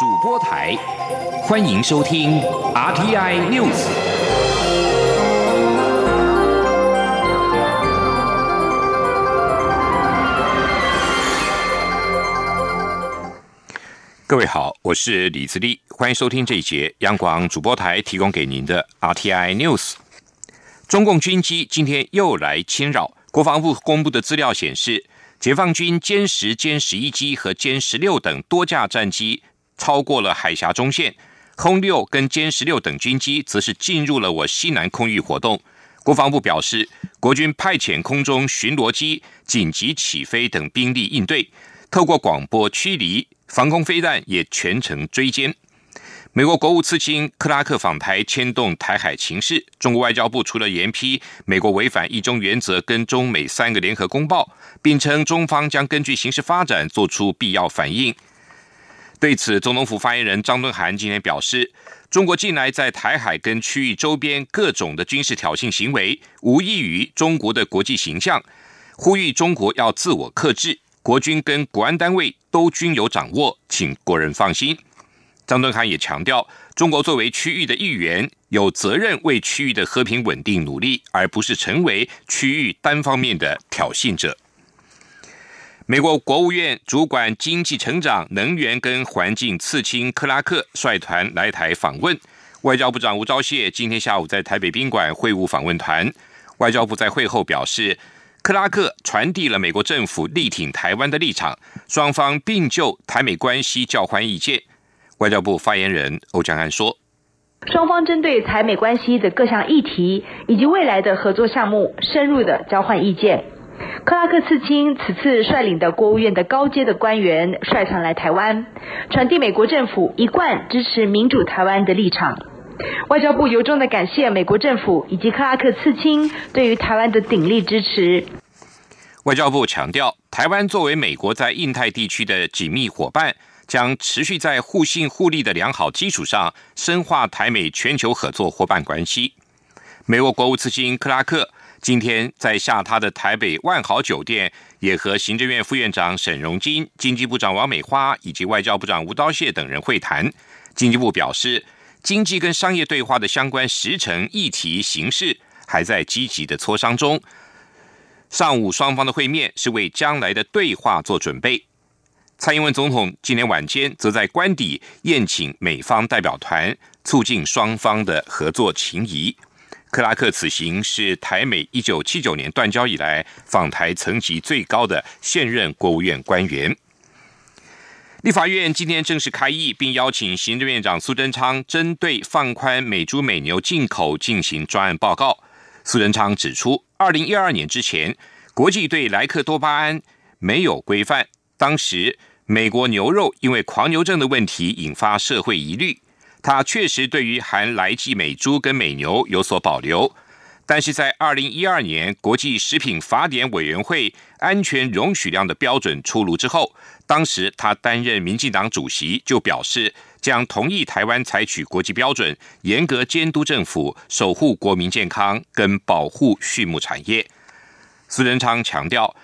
主播台，欢迎收听 RTI News。各位好，我是李自立，欢迎收听这一节央广主播台提供给您的 RTI News。中共军机今天又来侵扰，国防部公布的资料显示。解放军歼十、歼十一机和歼十六等多架战机超过了海峡中线，轰六跟歼十六等军机则是进入了我西南空域活动。国防部表示，国军派遣空中巡逻机紧急起飞等兵力应对，透过广播驱离，防空飞弹也全程追歼。美国国务次卿克拉克访台，牵动台海情势。中国外交部除了严批美国违反一中原则跟中美三个联合公报，并称中方将根据形势发展做出必要反应。对此，总统府发言人张敦涵今天表示，中国近来在台海跟区域周边各种的军事挑衅行为，无异于中国的国际形象，呼吁中国要自我克制，国军跟国安单位都均有掌握，请国人放心。张敦涵也强调，中国作为区域的一员，有责任为区域的和平稳定努力，而不是成为区域单方面的挑衅者。美国国务院主管经济成长、能源跟环境次卿克拉克率团来台访问，外交部长吴钊燮今天下午在台北宾馆会晤访问团。外交部在会后表示，克拉克传递了美国政府力挺台湾的立场，双方并就台美关系交换意见。外交部发言人欧江安说：“双方针对台美关系的各项议题以及未来的合作项目，深入的交换意见。克拉克刺青此次率领的国务院的高阶的官员率团来台湾，传递美国政府一贯支持民主台湾的立场。外交部由衷的感谢美国政府以及克拉克刺青对于台湾的鼎力支持。”外交部强调，台湾作为美国在印太地区的紧密伙伴。将持续在互信互利的良好基础上，深化台美全球合作伙伴关系。美国国务次卿克拉克今天在下榻的台北万豪酒店，也和行政院副院长沈荣金、经济部长王美花以及外交部长吴钊燮等人会谈。经济部表示，经济跟商业对话的相关时程、议题、形式还在积极的磋商中。上午双方的会面是为将来的对话做准备。蔡英文总统今年晚间则在官邸宴请美方代表团，促进双方的合作情谊。克拉克此行是台美一九七九年断交以来访台层级最高的现任国务院官员。立法院今天正式开议，并邀请行政院长苏贞昌针对放宽美猪美牛进口进行专案报告。苏贞昌指出，二零一二年之前，国际对莱克多巴胺没有规范，当时。美国牛肉因为狂牛症的问题引发社会疑虑，他确实对于含来剂美猪跟美牛有所保留，但是在二零一二年国际食品法典委员会安全容许量的标准出炉之后，当时他担任民进党主席就表示将同意台湾采取国际标准，严格监督政府，守护国民健康跟保护畜牧产业。苏仁昌强调，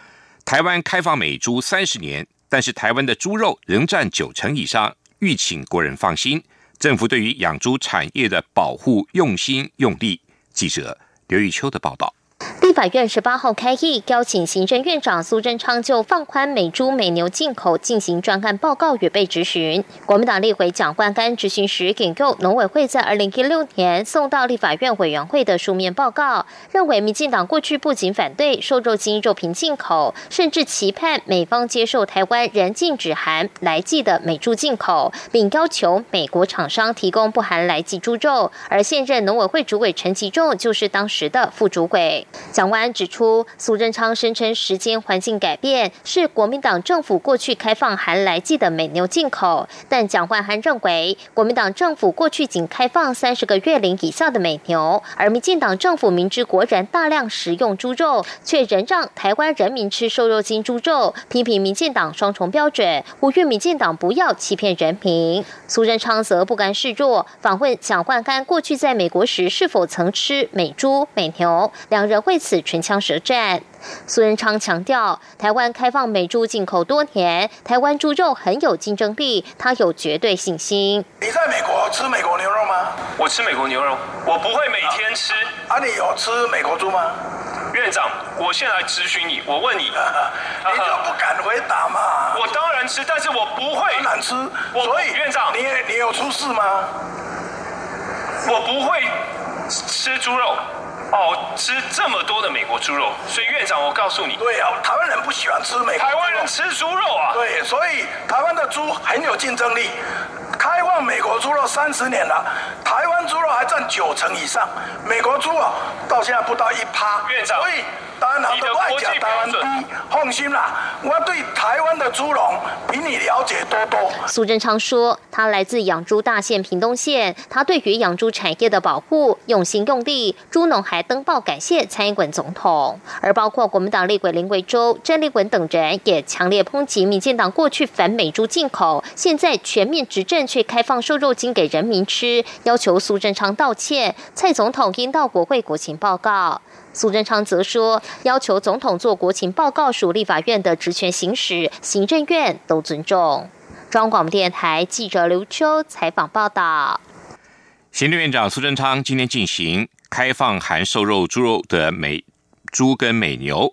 台湾开放美猪三十年。但是台湾的猪肉仍占九成以上，欲请国人放心，政府对于养猪产业的保护用心用力。记者刘玉秋的报道。立法院十八号开议，邀请行政院长苏贞昌就放宽美猪美牛进口进行专案报告与被质询。国民党立委蒋万干执行时引用农委会在二零一六年送到立法院委员会的书面报告，认为民进党过去不仅反对瘦肉精肉品进口，甚至期盼美方接受台湾人禁止含来剂的美猪进口，并要求美国厂商提供不含来剂猪肉。而现任农委会主委陈其仲就是当时的副主委。蒋万安指出，苏贞昌声称时间环境改变是国民党政府过去开放含来剂的美牛进口，但蒋万安认为，国民党政府过去仅开放三十个月龄以下的美牛，而民进党政府明知国人大量食用猪肉，却仍让台湾人民吃瘦肉精猪肉，批评民进党双重标准，呼吁民进党不要欺骗人民。苏贞昌则不甘示弱，访问蒋万安过去在美国时是否曾吃美猪美牛，两人会。此唇枪舌战。苏仁昌强调，台湾开放美猪进口多年，台湾猪肉很有竞争力，他有绝对信心。你在美国吃美国牛肉吗？我吃美国牛肉，我不会每天吃。啊，你有吃美国猪吗？院长，我现在咨询你，我问你，你就不敢回答嘛？我当然吃，但是我不会。难吃，所以院长，你你有出事吗？我不会吃猪肉。哦，吃这么多的美国猪肉，所以院长，我告诉你，对啊，台湾人不喜欢吃美。台湾人吃猪肉啊？对，所以台湾的猪很有竞争力。开放美国猪肉三十年了，台湾猪肉还占九成以上，美国猪啊到现在不到一趴。院长，所以当然好多外讲台湾低，放心啦，我对台湾的猪农比你了解多多。苏贞昌说，他来自养猪大县屏东县，他对于养猪产业的保护用心用力，猪农还登报感谢蔡英文总统，而包括国民党立委林维洲、郑立文等人也强烈抨击民进党过去反美猪进口，现在全面执政。却开放瘦肉精给人民吃，要求苏贞昌道歉。蔡总统应到国会国情报告。苏贞昌则说，要求总统做国情报告属立法院的职权行使，行政院都尊重。中央广播电台记者刘秋采访报道。行政院长苏贞昌今天进行开放含瘦肉猪肉的美猪跟美牛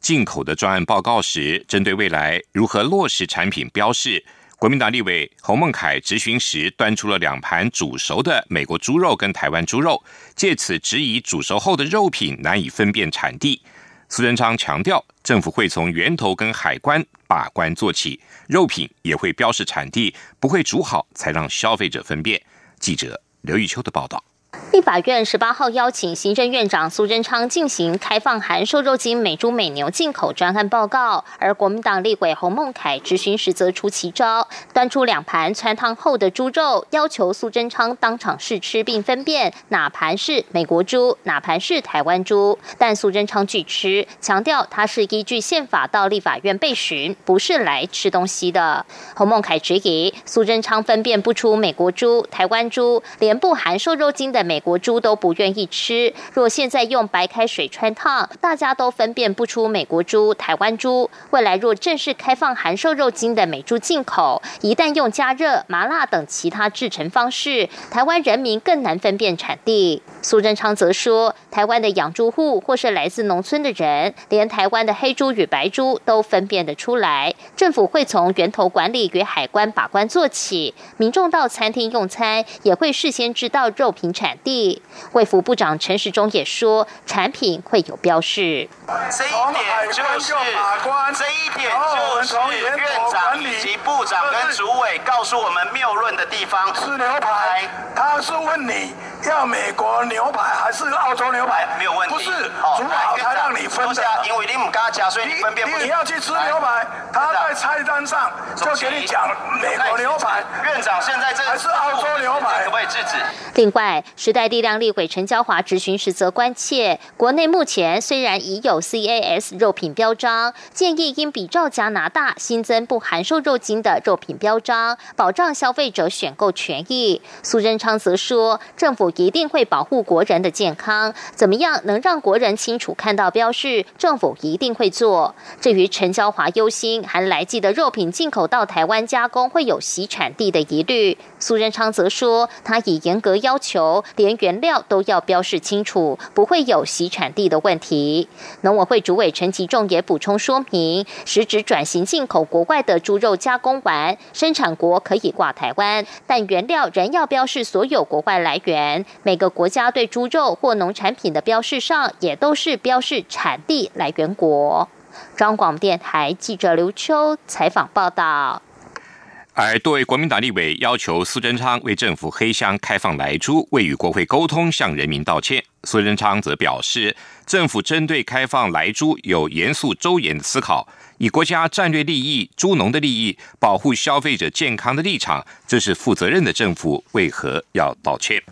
进口的专案报告时，针对未来如何落实产品标示。国民党立委洪孟凯质询时，端出了两盘煮熟的美国猪肉跟台湾猪肉，借此质疑煮熟后的肉品难以分辨产地。苏贞昌强调，政府会从源头跟海关把关做起，肉品也会标示产地，不会煮好才让消费者分辨。记者刘玉秋的报道。立法院十八号邀请行政院长苏贞昌进行开放含瘦肉精美猪美牛进口专案报告，而国民党立委洪孟凯质询时则出奇招，端出两盘穿烫后的猪肉，要求苏贞昌当场试吃并分辨哪盘是美国猪，哪盘是台湾猪。但苏贞昌拒吃，强调他是依据宪法到立法院被询，不是来吃东西的。洪孟凯质疑苏贞昌分辨不出美国猪、台湾猪，连不含瘦肉精的。美国猪都不愿意吃。若现在用白开水穿烫，大家都分辨不出美国猪、台湾猪。未来若正式开放含瘦肉精的美猪进口，一旦用加热、麻辣等其他制成方式，台湾人民更难分辨产地。苏贞昌则说，台湾的养猪户或是来自农村的人，连台湾的黑猪与白猪都分辨得出来。政府会从源头管理与海关把关做起，民众到餐厅用餐也会事先知道肉品产。地卫福部长陈时中也说，产品会有标示。这一点就是这一点就是院长以及部长跟主委告诉我们谬论的地方。吃牛排，他是问你要美国牛排还是澳洲牛排？没有问题。不是煮好才让你分的，因为你唔加加，所以你分辨不你要去吃牛排，他在菜单上就给你讲美国牛排。院长现在这还是澳洲牛排，可不可以制止？另外。时代力量立委陈娇华质询时则关切，国内目前虽然已有 CAS 肉品标章，建议应比照加拿大新增不含瘦肉精的肉品标章，保障消费者选购权益。苏贞昌则说，政府一定会保护国人的健康，怎么样能让国人清楚看到标示，政府一定会做。至于陈娇华忧心含来记的肉品进口到台湾加工会有洗产地的疑虑，苏贞昌则说，他已严格要求。连原料都要标示清楚，不会有洗产地的问题。农委会主委陈其仲也补充说明，实质转型进口国外的猪肉加工完，生产国可以挂台湾，但原料仍要标示所有国外来源。每个国家对猪肉或农产品的标示上，也都是标示产地来源国。中广电台记者刘秋采访报道。而多位国民党立委要求苏贞昌为政府黑箱开放来猪，未与国会沟通，向人民道歉。苏贞昌则表示，政府针对开放来猪有严肃周延的思考，以国家战略利益、猪农的利益、保护消费者健康的立场，这是负责任的政府，为何要道歉？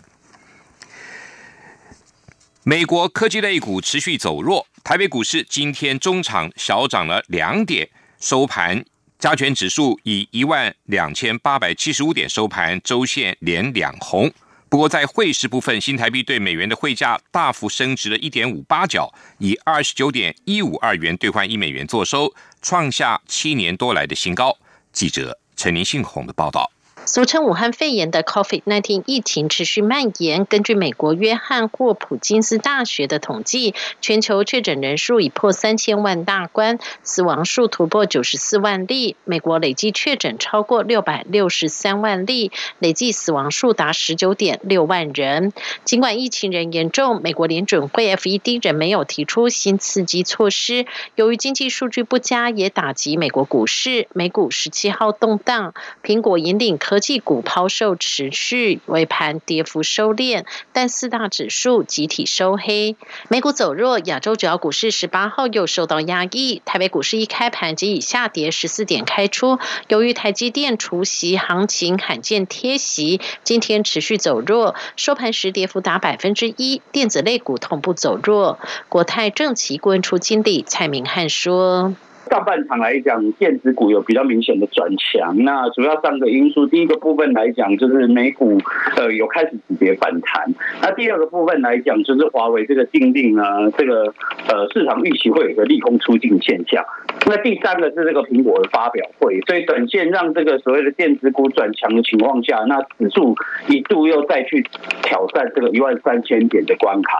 美国科技类股持续走弱，台北股市今天中场小涨了两点，收盘。加权指数以一万两千八百七十五点收盘，周线连两红。不过，在汇市部分，新台币对美元的汇价大幅升值了一点五八角，以二十九点一五二元兑换一美元作收，创下七年多来的新高。记者陈林信宏的报道。俗称武汉肺炎的 COVID-19 疫情持续蔓延。根据美国约翰霍普金斯大学的统计，全球确诊人数已破三千万大关，死亡数突破九十四万例。美国累计确诊超过六百六十三万例，累计死亡数达十九点六万人。尽管疫情仍严重，美国联准会 FED 仍没有提出新刺激措施。由于经济数据不佳，也打击美国股市。美股十七号动荡，苹果引领。科技股抛售持续，尾盘跌幅收敛，但四大指数集体收黑。美股走弱，亚洲主要股市十八号又受到压抑。台北股市一开盘即以下跌十四点开出，由于台积电除夕行情罕见贴息，今天持续走弱，收盘时跌幅达百分之一。电子类股同步走弱。国泰正奇顾问处经理蔡明汉说。上半场来讲，电子股有比较明显的转强。那主要三个因素，第一个部分来讲，就是美股呃有开始止跌反弹。那第二个部分来讲，就是华为这个禁令呢，这个呃市场预期会有个利空出尽现象。那第三个是这个苹果的发表会，所以短线让这个所谓的电子股转强的情况下，那指数一度又再去挑战这个一万三千点的关卡。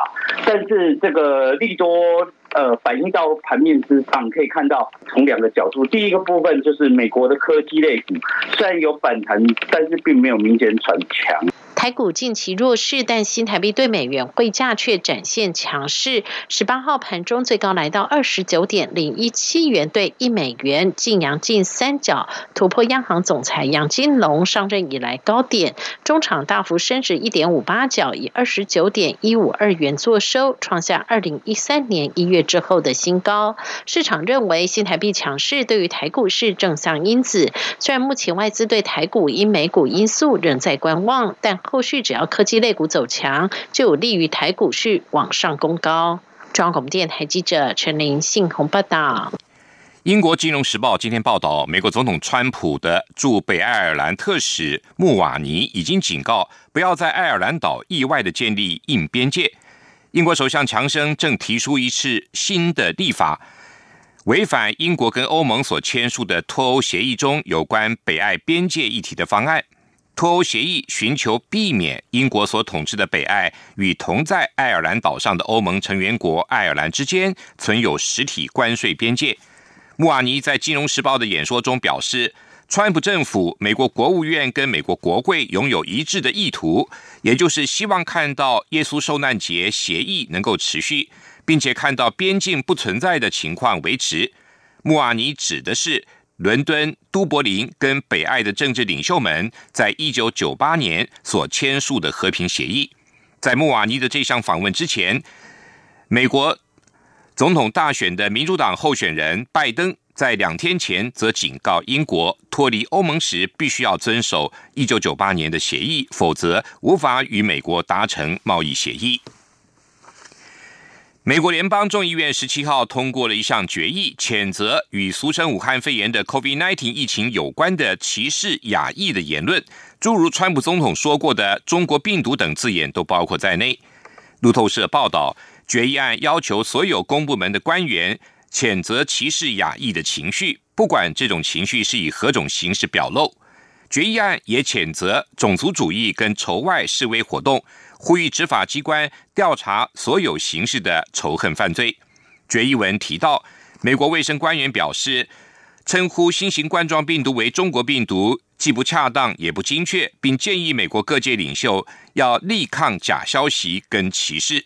但是这个利多。呃，反映到盘面之上，可以看到从两个角度。第一个部分就是美国的科技类股，虽然有反弹，但是并没有明显转强。台股近期弱势，但新台币对美元汇价却展现强势。十八号盘中最高来到二十九点零一七元兑一美元，晋阳近三角，突破央行总裁杨金龙上任以来高点。中场大幅升值一点五八角，以二十九点一五二元作收，创下二零一三年一月之后的新高。市场认为新台币强势对于台股是正向因子。虽然目前外资对台股因美股因素仍在观望，但后续只要科技类股走强，就有利于台股市往上攻高。中央广电台记者陈琳信鸿报道。英国金融时报今天报道，美国总统川普的驻北爱尔兰特使穆瓦尼已经警告，不要在爱尔兰岛意外的建立硬边界。英国首相强生正提出一次新的立法，违反英国跟欧盟所签署的脱欧协议中有关北爱边界议题的方案。脱欧协议寻求避免英国所统治的北爱与同在爱尔兰岛上的欧盟成员国爱尔兰之间存有实体关税边界。穆瓦尼在《金融时报》的演说中表示，川普政府、美国国务院跟美国国会拥有一致的意图，也就是希望看到耶稣受难节协议能够持续，并且看到边境不存在的情况维持。穆瓦尼指的是。伦敦、都柏林跟北爱的政治领袖们在一九九八年所签署的和平协议，在穆瓦尼的这项访问之前，美国总统大选的民主党候选人拜登在两天前则警告英国，脱离欧盟时必须要遵守一九九八年的协议，否则无法与美国达成贸易协议。美国联邦众议院十七号通过了一项决议，谴责与俗称武汉肺炎的 COVID-19 疫情有关的歧视亚裔的言论，诸如川普总统说过的“中国病毒”等字眼都包括在内。路透社报道，决议案要求所有公部门的官员谴责歧视亚裔的情绪，不管这种情绪是以何种形式表露。决议案也谴责种族主义跟仇外示威活动。呼吁执法机关调查所有形式的仇恨犯罪。决议文提到，美国卫生官员表示，称呼新型冠状病毒为“中国病毒”既不恰当也不精确，并建议美国各界领袖要力抗假消息跟歧视。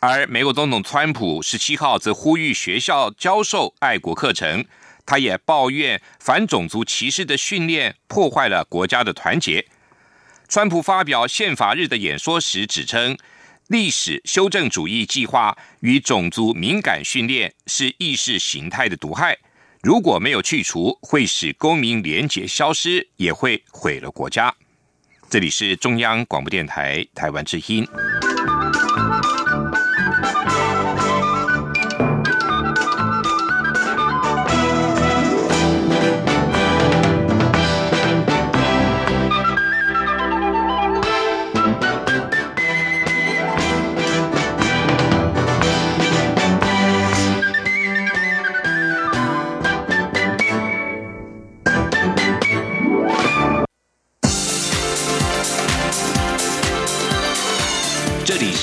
而美国总统川普十七号则呼吁学校教授爱国课程，他也抱怨反种族歧视的训练破坏了国家的团结。川普发表宪法日的演说时指称，历史修正主义计划与种族敏感训练是意识形态的毒害，如果没有去除，会使公民廉洁消失，也会毁了国家。这里是中央广播电台台湾之音。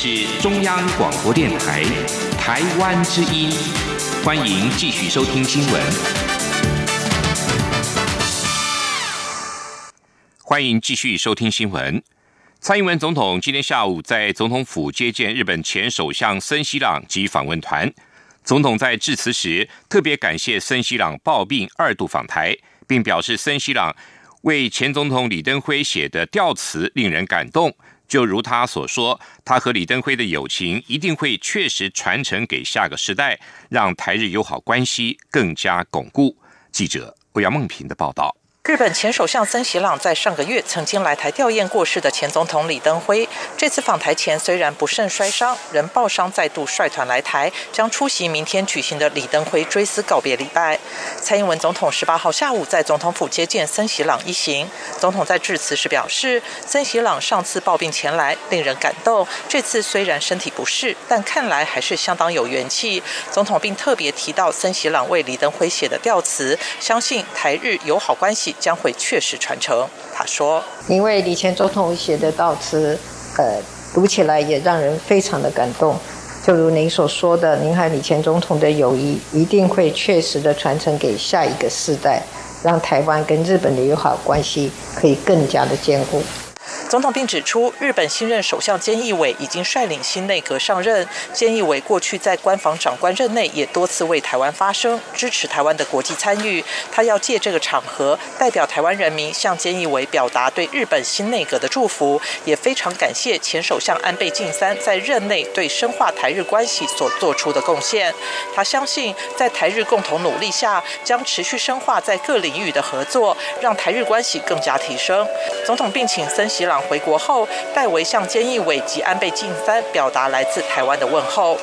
是中央广播电台台湾之音，欢迎继续收听新闻。欢迎继续收听新闻。蔡英文总统今天下午在总统府接见日本前首相森喜朗及访问团。总统在致辞时特别感谢森喜朗抱病二度访台，并表示森喜朗为前总统李登辉写的悼词令人感动。就如他所说，他和李登辉的友情一定会确实传承给下个时代，让台日友好关系更加巩固。记者欧阳梦平的报道。日本前首相森喜朗在上个月曾经来台吊唁过世的前总统李登辉，这次访台前虽然不慎摔伤，仍抱伤再度率团来台，将出席明天举行的李登辉追思告别礼拜。蔡英文总统十八号下午在总统府接见森喜朗一行，总统在致辞时表示，森喜朗上次抱病前来，令人感动，这次虽然身体不适，但看来还是相当有元气。总统并特别提到森喜朗为李登辉写的悼词，相信台日友好关系。将会确实传承。他说：“因为李前总统写的悼词，呃，读起来也让人非常的感动。就如您所说的，您和李前总统的友谊一定会确实的传承给下一个世代，让台湾跟日本的友好关系可以更加的坚固。”总统并指出，日本新任首相菅义伟已经率领新内阁上任。菅义伟过去在官房长官任内也多次为台湾发声，支持台湾的国际参与。他要借这个场合，代表台湾人民向菅义伟表达对日本新内阁的祝福，也非常感谢前首相安倍晋三在任内对深化台日关系所做出的贡献。他相信，在台日共同努力下，将持续深化在各领域的合作，让台日关系更加提升。总统并请森喜朗。回国后，戴维向菅义伟及安倍晋三表达来自台湾的问候。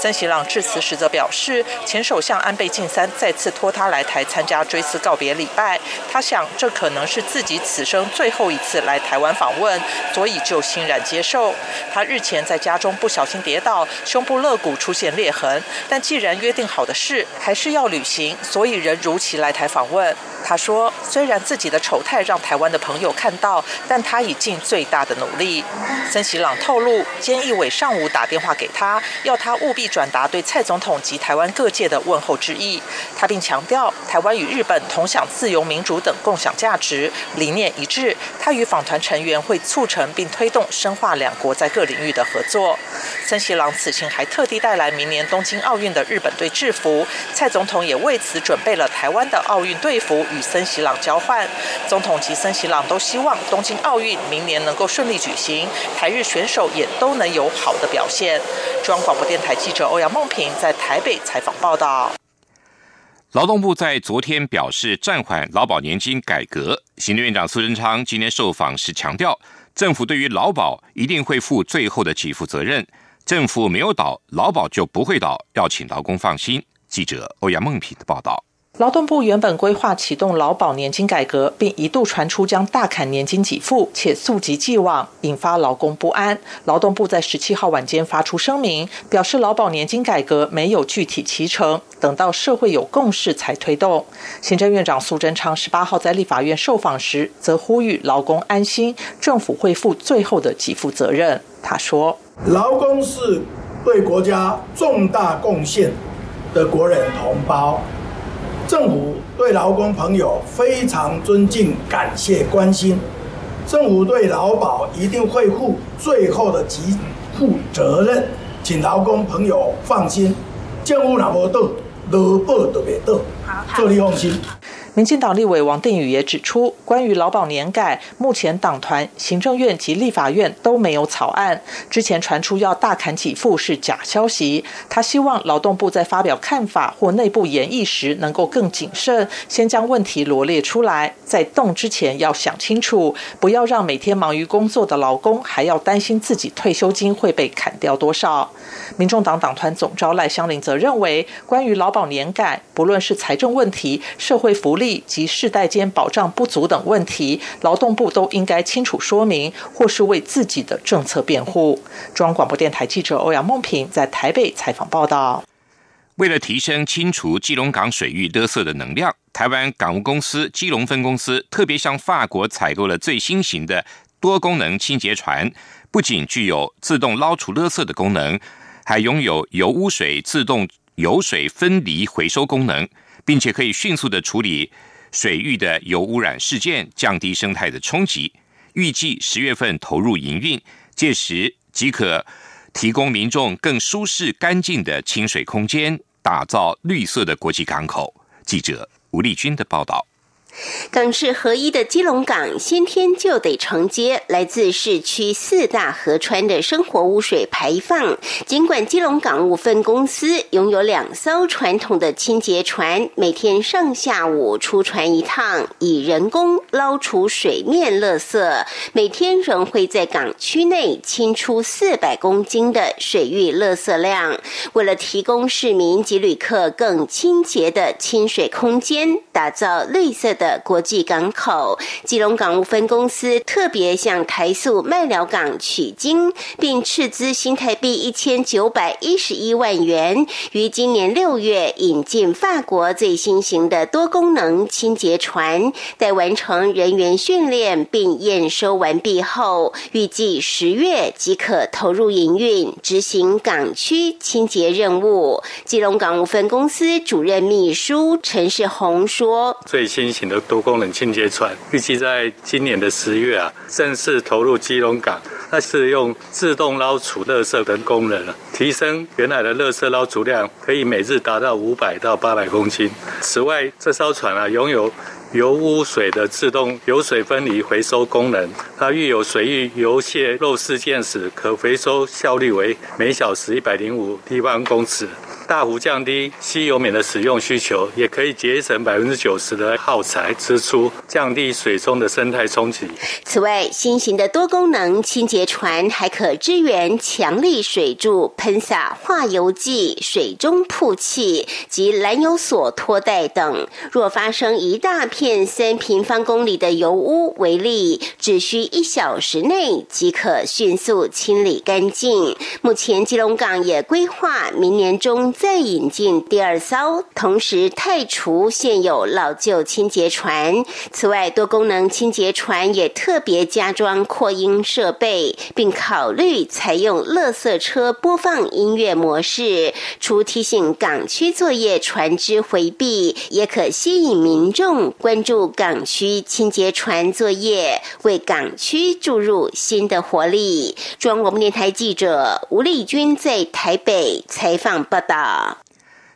森喜朗致辞时则表示，前首相安倍晋三再次托他来台参加追思告别礼拜，他想这可能是自己此生最后一次来台湾访问，所以就欣然接受。他日前在家中不小心跌倒，胸部肋骨出现裂痕，但既然约定好的事还是要履行，所以仍如期来台访问。他说：“虽然自己的丑态让台湾的朋友看到，但他已尽最大的努力。”森喜朗透露，菅义伟上午打电话给他，要他务必转达对蔡总统及台湾各界的问候之意。他并强调，台湾与日本同享自由民主等共享价值，理念一致。他与访团成员会促成并推动深化两国在各领域的合作。森喜朗此行还特地带来明年东京奥运的日本队制服，蔡总统也为此准备了台湾的奥运队服。与森喜朗交换，总统及森喜朗都希望东京奥运明年能够顺利举行，台日选手也都能有好的表现。中央广播电台记者欧阳梦平在台北采访报道。劳动部在昨天表示暂缓劳保年金改革，行政院长苏贞昌今天受访时强调，政府对于劳保一定会负最后的给付责任，政府没有倒，劳保就不会倒，要请劳工放心。记者欧阳梦平的报道。劳动部原本规划启动劳保年金改革，并一度传出将大砍年金给付，且溯及既往，引发劳工不安。劳动部在十七号晚间发出声明，表示劳保年金改革没有具体启程，等到社会有共识才推动。行政院长苏贞昌十八号在立法院受访时，则呼吁劳工安心，政府会负最后的给付责任。他说：“劳工是对国家重大贡献的国人同胞。”政府对劳工朋友非常尊敬、感谢、关心。政府对劳保一定会负最后的极负责任，请劳工朋友放心。政府若无倒，劳保就袂倒，做你放心。民进党立委王定宇也指出，关于劳保年改，目前党团、行政院及立法院都没有草案。之前传出要大砍给付是假消息。他希望劳动部在发表看法或内部研议时能够更谨慎，先将问题罗列出来，在动之前要想清楚，不要让每天忙于工作的劳工还要担心自己退休金会被砍掉多少。民众党党团总召赖香林则认为，关于劳保年改，不论是财政问题、社会福利及世代间保障不足等问题，劳动部都应该清楚说明，或是为自己的政策辩护。中央广播电台记者欧阳梦平在台北采访报道。为了提升清除基隆港水域勒色的能量，台湾港务公司基隆分公司特别向法国采购了最新型的多功能清洁船，不仅具有自动捞除垃圾的功能，还拥有油污水自动油水分离回收功能，并且可以迅速的处理水域的油污染事件，降低生态的冲击。预计十月份投入营运，届时即可提供民众更舒适干净的清水空间，打造绿色的国际港口。记者吴丽君的报道。港市合一的基隆港，先天就得承接来自市区四大河川的生活污水排放。尽管基隆港务分公司拥有两艘传统的清洁船，每天上下午出船一趟，以人工捞除水面垃圾，每天仍会在港区内清出四百公斤的水域垃圾量。为了提供市民及旅客更清洁的清水空间，打造绿色。的国际港口，基隆港务分公司特别向台塑麦寮港取经，并斥资新台币一千九百一十一万元，于今年六月引进法国最新型的多功能清洁船。待完成人员训练并验收完毕后，预计十月即可投入营运，执行港区清洁任务。基隆港务分公司主任秘书陈世宏说：“最新型。”的多功能清洁船预计在今年的十月啊正式投入基隆港，那是用自动捞储垃圾等功能了，提升原来的垃圾捞储量，可以每日达到五百到八百公斤。此外，这艘船啊拥有油污水的自动油水分离回收功能，它遇有水域油泄漏事件时，可回收效率为每小时一百零五立方公尺。大幅降低吸油棉的使用需求，也可以节省百分之九十的耗材支出，降低水中的生态冲击。此外，新型的多功能清洁船还可支援强力水柱喷洒化油剂、水中曝气及燃油锁拖带等。若发生一大片三平方公里的油污为例，只需一小时内即可迅速清理干净。目前，基隆港也规划明年中。再引进第二艘，同时汰除现有老旧清洁船。此外，多功能清洁船也特别加装扩音设备，并考虑采用垃圾车播放音乐模式，除提醒港区作业船只回避，也可吸引民众关注港区清洁船作业，为港区注入新的活力。中央广播电台记者吴丽君在台北采访报道。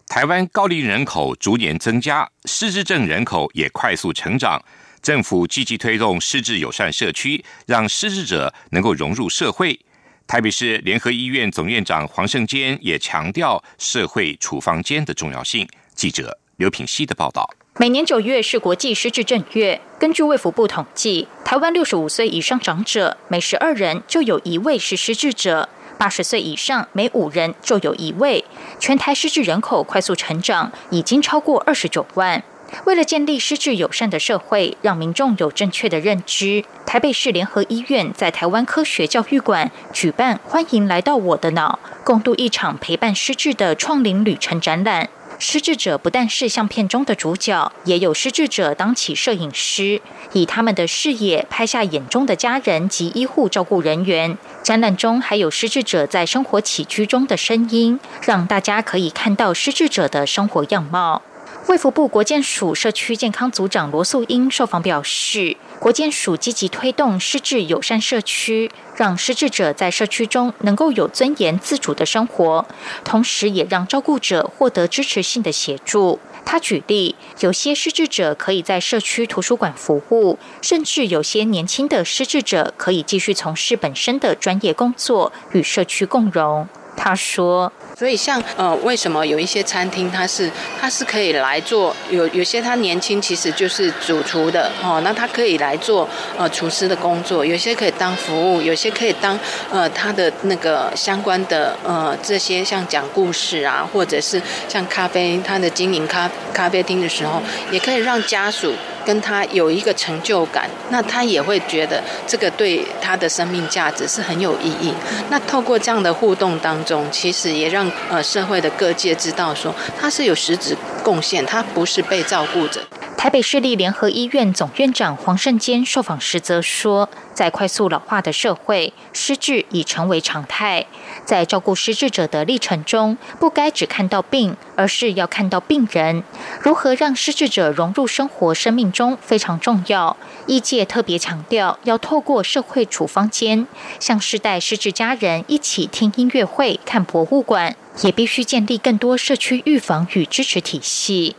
台湾高龄人口逐年增加，失智症人口也快速成长。政府积极推动失智友善社区，让失智者能够融入社会。台北市联合医院总院长黄胜坚也强调社会处方间的重要性。记者刘品希的报道：每年九月是国际失智症月，根据卫福部统计，台湾六十五岁以上长者每十二人就有一位是失智者。八十岁以上，每五人就有一位。全台失智人口快速成长，已经超过二十九万。为了建立失智友善的社会，让民众有正确的认知，台北市联合医院在台湾科学教育馆举办“欢迎来到我的脑，共度一场陪伴失智的创龄旅程”展览。失智者不但是相片中的主角，也有失智者当起摄影师，以他们的视野拍下眼中的家人及医护照顾人员。展览中还有失智者在生活起居中的声音，让大家可以看到失智者的生活样貌。卫福部国健署社区健康组长罗素英受访表示，国健署积极推动失智友善社区，让失智者在社区中能够有尊严自主的生活，同时也让照顾者获得支持性的协助。他举例，有些失智者可以在社区图书馆服务，甚至有些年轻的失智者可以继续从事本身的专业工作，与社区共荣。他说。所以像呃，为什么有一些餐厅它是它是可以来做有有些他年轻其实就是主厨的哦，那他可以来做呃厨师的工作，有些可以当服务，有些可以当呃他的那个相关的呃这些像讲故事啊，或者是像咖啡他的经营咖咖啡厅的时候，也可以让家属。跟他有一个成就感，那他也会觉得这个对他的生命价值是很有意义。那透过这样的互动当中，其实也让呃社会的各界知道说他是有实质贡献，他不是被照顾着。台北市立联合医院总院长黄胜坚受访时则说，在快速老化的社会，失智已成为常态。在照顾失智者的历程中，不该只看到病，而是要看到病人。如何让失智者融入生活、生命中非常重要。医界特别强调，要透过社会处方间，向世代失智家人一起听音乐会、看博物馆，也必须建立更多社区预防与支持体系。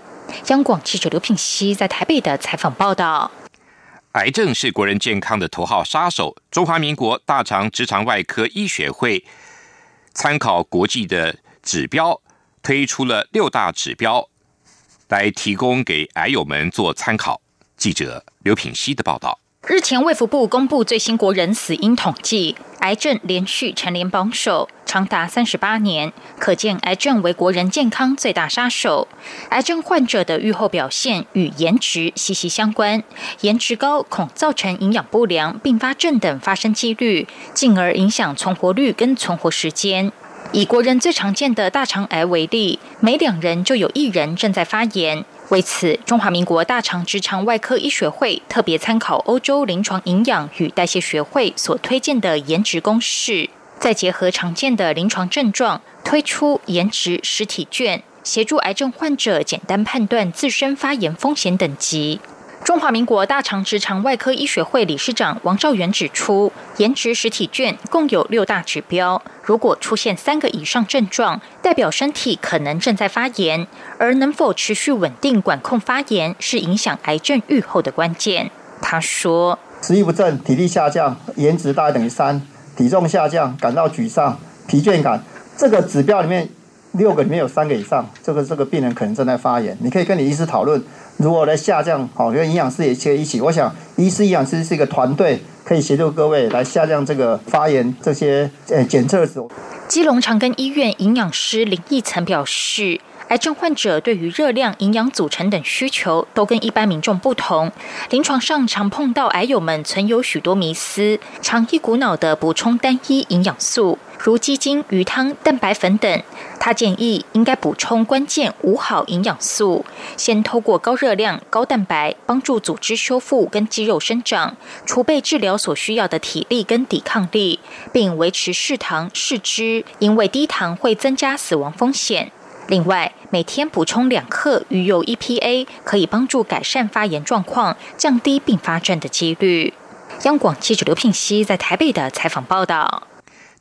央广记者刘品熙在台北的采访报道：癌症是国人健康的头号杀手。中华民国大肠直肠外科医学会参考国际的指标，推出了六大指标，来提供给癌友们做参考。记者刘品熙的报道。日前，卫福部公布最新国人死因统计，癌症连续蝉联榜首，长达三十八年，可见癌症为国人健康最大杀手。癌症患者的预后表现与颜值息息相关，颜值高恐造成营养不良、并发症等发生几率，进而影响存活率跟存活时间。以国人最常见的大肠癌为例，每两人就有一人正在发炎。为此，中华民国大肠直肠外科医学会特别参考欧洲临床营养与代谢学会所推荐的颜值公式，再结合常见的临床症状，推出颜值实体卷，协助癌症患者简单判断自身发炎风险等级。中华民国大肠直肠外科医学会理事长王兆元指出，颜值实体卷共有六大指标，如果出现三个以上症状，代表身体可能正在发炎，而能否持续稳定管控发炎，是影响癌症预后的关键。他说：食欲不振、体力下降、颜值大于等于三、体重下降、感到沮丧、疲倦感，这个指标里面六个里面有三个以上，这个这个病人可能正在发炎。你可以跟你医师讨论。如果来下降，好，跟营养师也可以一起。我想，医师、营养师是一个团队，可以协助各位来下降这个发炎这些呃检测值。基隆长庚医院营养师林义曾表示。癌症患者对于热量、营养组成等需求都跟一般民众不同，临床上常碰到癌友们存有许多迷思，常一股脑的补充单一营养素，如鸡精、鱼汤、蛋白粉等。他建议应该补充关键五好营养素，先透过高热量、高蛋白帮助组织修复跟肌肉生长，储备治疗所需要的体力跟抵抗力，并维持适糖适脂，因为低糖会增加死亡风险。另外，每天补充两克鱼油 EPA，可以帮助改善发炎状况，降低并发症的几率。央广记者刘聘熙在台北的采访报道。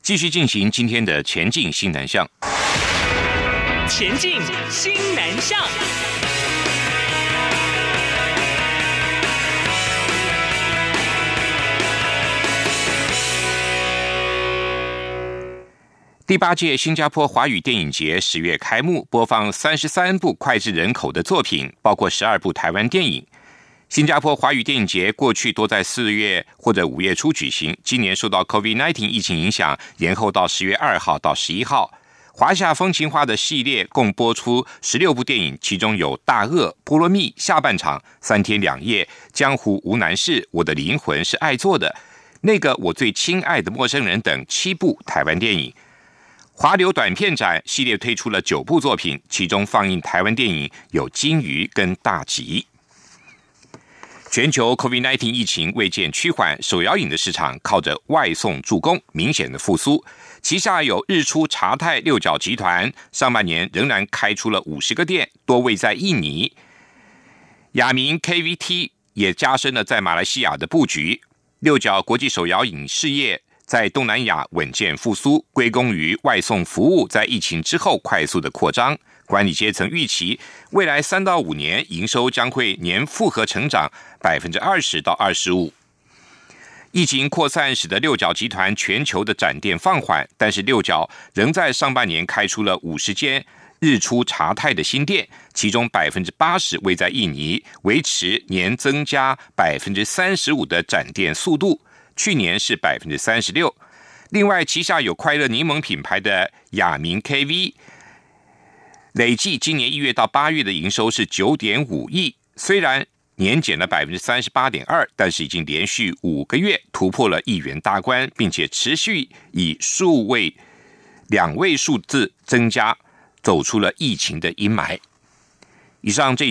继续进行今天的前进新南向。前进新南向。第八届新加坡华语电影节十月开幕，播放三十三部脍炙人口的作品，包括十二部台湾电影。新加坡华语电影节过去多在四月或者五月初举行，今年受到 COVID-19 疫情影响，延后到十月二号到十一号。华夏风情画的系列共播出十六部电影，其中有《大鳄》《菠萝蜜》《下半场》《三天两夜》《江湖无难事》《我的灵魂是爱做的》那个我最亲爱的陌生人等七部台湾电影。华流短片展系列推出了九部作品，其中放映台湾电影有《金鱼》跟《大吉》。全球 COVID-19 疫情未见趋缓，手摇饮的市场靠着外送助攻，明显的复苏。旗下有日出茶太六角集团，上半年仍然开出了五十个店，多位在印尼。雅明 KVT 也加深了在马来西亚的布局。六角国际手摇饮事业。在东南亚稳健复苏，归功于外送服务在疫情之后快速的扩张。管理阶层预期，未来三到五年营收将会年复合成长百分之二十到二十五。疫情扩散使得六角集团全球的展店放缓，但是六角仍在上半年开出了五十间日出茶太的新店，其中百分之八十位在印尼，维持年增加百分之三十五的展店速度。去年是百分之三十六，另外旗下有快乐柠檬品牌的雅明 KV，累计今年一月到八月的营收是九点五亿，虽然年减了百分之三十八点二，但是已经连续五个月突破了亿元大关，并且持续以数位两位数字增加，走出了疫情的阴霾。以上这。